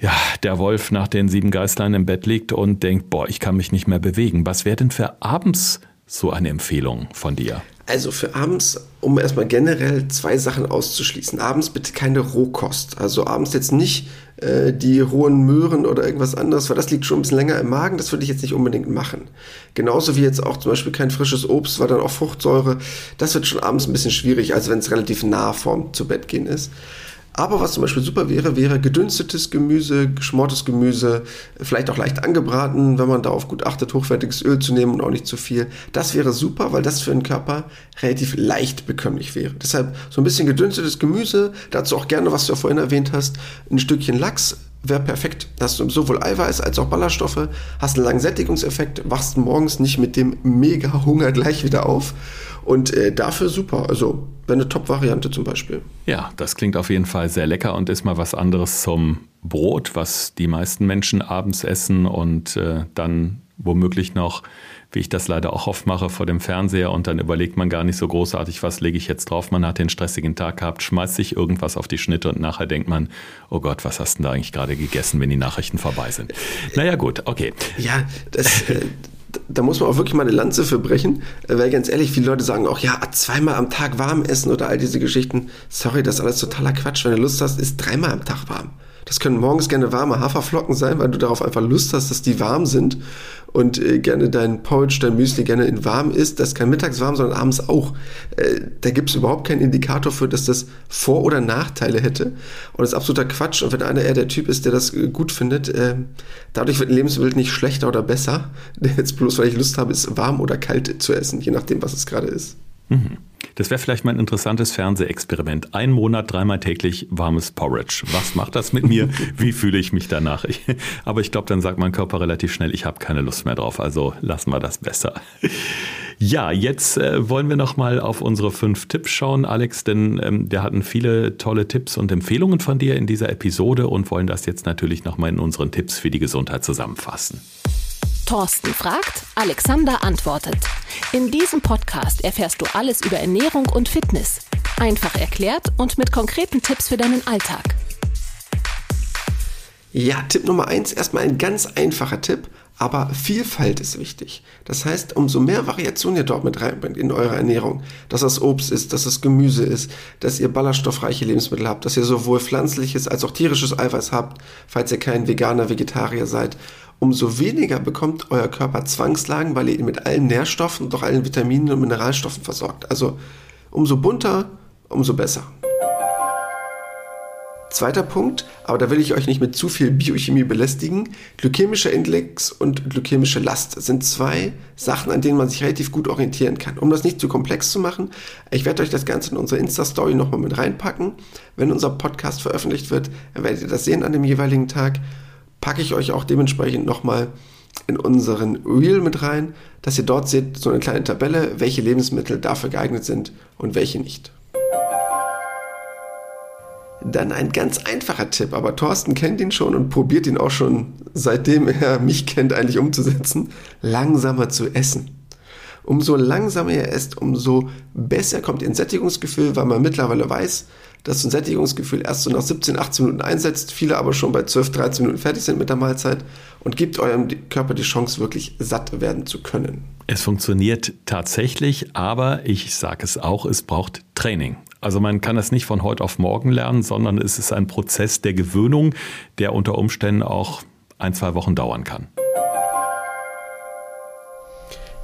[SPEAKER 1] ja, der Wolf nach den sieben Geistlein im Bett liegt und denkt, boah, ich kann mich nicht mehr bewegen. Was wäre denn für abends so eine Empfehlung von dir?
[SPEAKER 2] Also für abends, um erstmal generell zwei Sachen auszuschließen. Abends bitte keine Rohkost. Also abends jetzt nicht äh, die rohen Möhren oder irgendwas anderes, weil das liegt schon ein bisschen länger im Magen. Das würde ich jetzt nicht unbedingt machen. Genauso wie jetzt auch zum Beispiel kein frisches Obst, weil dann auch Fruchtsäure. Das wird schon abends ein bisschen schwierig, als wenn es relativ nah vorm zu Bett gehen ist. Aber was zum Beispiel super wäre, wäre gedünstetes Gemüse, geschmortes Gemüse, vielleicht auch leicht angebraten, wenn man darauf gut achtet, hochwertiges Öl zu nehmen und auch nicht zu viel. Das wäre super, weil das für den Körper relativ leicht bekömmlich wäre. Deshalb so ein bisschen gedünstetes Gemüse, dazu auch gerne, was du ja vorhin erwähnt hast, ein Stückchen Lachs, wäre perfekt. Hast du sowohl Eiweiß als auch Ballaststoffe, hast einen langen Sättigungseffekt, wachst morgens nicht mit dem mega Hunger gleich wieder auf und äh, dafür super. Also wäre eine Top-Variante zum Beispiel.
[SPEAKER 1] Ja, das klingt auf jeden Fall sehr lecker und ist mal was anderes zum Brot, was die meisten Menschen abends essen und äh, dann womöglich noch, wie ich das leider auch oft mache, vor dem Fernseher und dann überlegt man gar nicht so großartig, was lege ich jetzt drauf. Man hat den stressigen Tag gehabt, schmeißt sich irgendwas auf die Schnitte und nachher denkt man, oh Gott, was hast du da eigentlich gerade gegessen, wenn die Nachrichten vorbei sind? Naja gut, okay.
[SPEAKER 2] Ja, das, äh, da muss man auch wirklich mal eine Lanze für brechen, weil ganz ehrlich, viele Leute sagen auch, ja, zweimal am Tag warm essen oder all diese Geschichten. Sorry, das ist alles totaler Quatsch. Wenn du Lust hast, ist dreimal am Tag warm. Das können morgens gerne warme Haferflocken sein, weil du darauf einfach Lust hast, dass die warm sind und äh, gerne dein Porridge, dein Müsli gerne in warm isst. Das kann mittags warm, sondern abends auch. Äh, da gibt es überhaupt keinen Indikator für, dass das Vor- oder Nachteile hätte. Und das ist absoluter Quatsch. Und wenn einer eher der Typ ist, der das äh, gut findet, äh, dadurch wird ein Lebensbild nicht schlechter oder besser. [LAUGHS] Jetzt bloß, weil ich Lust habe, es warm oder kalt zu essen, je nachdem, was es gerade ist.
[SPEAKER 1] Mhm. Das wäre vielleicht mal ein interessantes Fernsehexperiment. Ein Monat, dreimal täglich warmes Porridge. Was macht das mit mir? [LAUGHS] Wie fühle ich mich danach? Ich, aber ich glaube, dann sagt mein Körper relativ schnell, ich habe keine Lust mehr drauf. Also lassen wir das besser. Ja, jetzt äh, wollen wir noch mal auf unsere fünf Tipps schauen, Alex, denn ähm, wir hatten viele tolle Tipps und Empfehlungen von dir in dieser Episode und wollen das jetzt natürlich noch mal in unseren Tipps für die Gesundheit zusammenfassen.
[SPEAKER 3] Thorsten fragt, Alexander antwortet. In diesem Podcast erfährst du alles über Ernährung und Fitness. Einfach erklärt und mit konkreten Tipps für deinen Alltag.
[SPEAKER 2] Ja, Tipp Nummer eins, erstmal ein ganz einfacher Tipp, aber Vielfalt ist wichtig. Das heißt, umso mehr Variation ihr dort mit reinbringt in eure Ernährung, dass das Obst ist, dass das Gemüse ist, dass ihr ballaststoffreiche Lebensmittel habt, dass ihr sowohl pflanzliches als auch tierisches Eiweiß habt, falls ihr kein Veganer, Vegetarier seid umso weniger bekommt euer Körper Zwangslagen, weil ihr ihn mit allen Nährstoffen und auch allen Vitaminen und Mineralstoffen versorgt. Also umso bunter, umso besser. Zweiter Punkt, aber da will ich euch nicht mit zu viel Biochemie belästigen. Glykämischer Index und glykämische Last sind zwei Sachen, an denen man sich relativ gut orientieren kann. Um das nicht zu komplex zu machen, ich werde euch das Ganze in unsere Insta-Story nochmal mit reinpacken. Wenn unser Podcast veröffentlicht wird, werdet ihr das sehen an dem jeweiligen Tag packe ich euch auch dementsprechend nochmal in unseren Reel mit rein, dass ihr dort seht, so eine kleine Tabelle, welche Lebensmittel dafür geeignet sind und welche nicht. Dann ein ganz einfacher Tipp, aber Thorsten kennt ihn schon und probiert ihn auch schon, seitdem er mich kennt, eigentlich umzusetzen, langsamer zu essen. Umso langsamer ihr esst, umso besser kommt ihr ins Sättigungsgefühl, weil man mittlerweile weiß, dass ein Sättigungsgefühl erst so nach 17, 18 Minuten einsetzt, viele aber schon bei 12, 13 Minuten fertig sind mit der Mahlzeit und gibt eurem Körper die Chance, wirklich satt werden zu können.
[SPEAKER 1] Es funktioniert tatsächlich, aber ich sage es auch, es braucht Training. Also man kann das nicht von heute auf morgen lernen, sondern es ist ein Prozess der Gewöhnung, der unter Umständen auch ein, zwei Wochen dauern kann.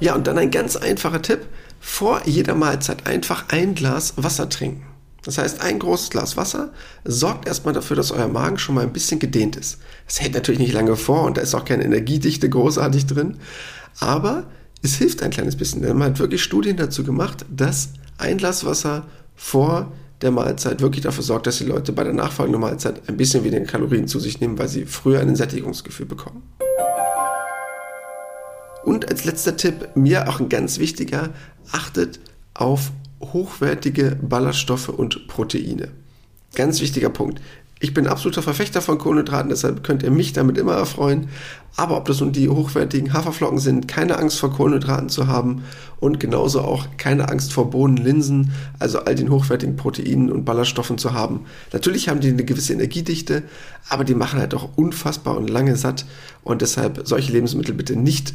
[SPEAKER 2] Ja, und dann ein ganz einfacher Tipp. Vor jeder Mahlzeit einfach ein Glas Wasser trinken. Das heißt, ein großes Glas Wasser sorgt erstmal dafür, dass euer Magen schon mal ein bisschen gedehnt ist. Es hält natürlich nicht lange vor und da ist auch keine Energiedichte großartig drin, aber es hilft ein kleines bisschen. Denn man hat wirklich Studien dazu gemacht, dass ein Glas Wasser vor der Mahlzeit wirklich dafür sorgt, dass die Leute bei der nachfolgenden Mahlzeit ein bisschen weniger Kalorien zu sich nehmen, weil sie früher ein Sättigungsgefühl bekommen. Und als letzter Tipp, mir auch ein ganz wichtiger, achtet auf hochwertige Ballaststoffe und Proteine. Ganz wichtiger Punkt. Ich bin absoluter Verfechter von Kohlenhydraten, deshalb könnt ihr mich damit immer erfreuen. Aber ob das nun die hochwertigen Haferflocken sind, keine Angst vor Kohlenhydraten zu haben und genauso auch keine Angst vor Bohnen, Linsen, also all den hochwertigen Proteinen und Ballaststoffen zu haben. Natürlich haben die eine gewisse Energiedichte, aber die machen halt auch unfassbar und lange satt und deshalb solche Lebensmittel bitte nicht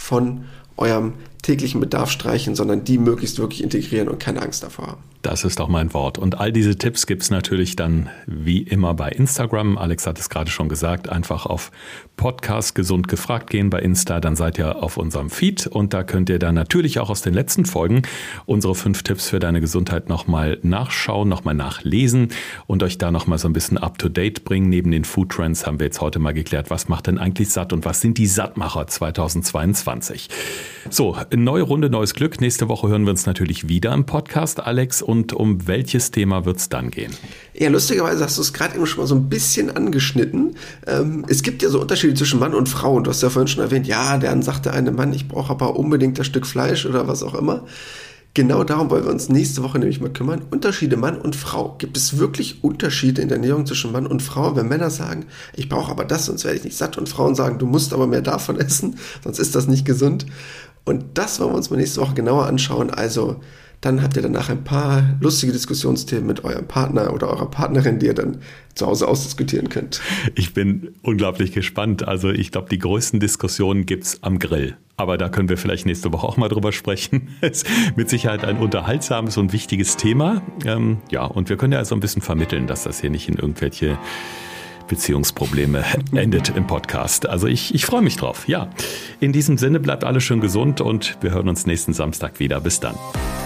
[SPEAKER 2] von eurem täglichen Bedarf streichen, sondern die möglichst wirklich integrieren und keine Angst davor haben.
[SPEAKER 1] Das ist doch mein Wort. Und all diese Tipps gibt es natürlich dann wie immer bei Instagram. Alex hat es gerade schon gesagt, einfach auf Podcast gesund gefragt gehen bei Insta, dann seid ihr auf unserem Feed und da könnt ihr dann natürlich auch aus den letzten Folgen unsere fünf Tipps für deine Gesundheit nochmal nachschauen, nochmal nachlesen und euch da nochmal so ein bisschen up to date bringen. Neben den Food Trends haben wir jetzt heute mal geklärt, was macht denn eigentlich satt und was sind die Sattmacher 2022. So, neue Runde, neues Glück. Nächste Woche hören wir uns natürlich wieder im Podcast, Alex. Und um welches Thema wird es dann gehen?
[SPEAKER 2] Ja, lustigerweise hast du es gerade eben schon mal so ein bisschen angeschnitten. Ähm, es gibt ja so Unterschiede zwischen Mann und Frau. Und du hast ja vorhin schon erwähnt, ja, dann sagt der eine Mann, ich brauche aber unbedingt das Stück Fleisch oder was auch immer. Genau darum wollen wir uns nächste Woche nämlich mal kümmern. Unterschiede Mann und Frau. Gibt es wirklich Unterschiede in der Ernährung zwischen Mann und Frau? Wenn Männer sagen, ich brauche aber das, sonst werde ich nicht satt. Und Frauen sagen, du musst aber mehr davon essen, [LAUGHS] sonst ist das nicht gesund. Und das wollen wir uns mal nächste Woche genauer anschauen. Also dann habt ihr danach ein paar lustige Diskussionsthemen mit eurem Partner oder eurer Partnerin, die ihr dann zu Hause ausdiskutieren könnt.
[SPEAKER 1] Ich bin unglaublich gespannt. Also ich glaube, die größten Diskussionen gibt's am Grill. Aber da können wir vielleicht nächste Woche auch mal drüber sprechen. [LAUGHS] ist mit Sicherheit ein unterhaltsames und wichtiges Thema. Ähm, ja, und wir können ja so ein bisschen vermitteln, dass das hier nicht in irgendwelche Beziehungsprobleme endet im Podcast. Also ich, ich freue mich drauf. Ja, in diesem Sinne bleibt alles schön gesund und wir hören uns nächsten Samstag wieder. Bis dann.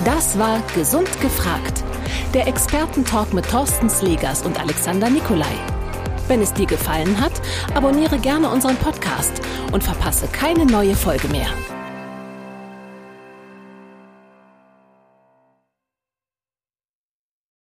[SPEAKER 3] Das war Gesund gefragt. Der Expertentalk mit Thorsten Slegers und Alexander Nikolai. Wenn es dir gefallen hat, abonniere gerne unseren Podcast und verpasse keine neue Folge mehr.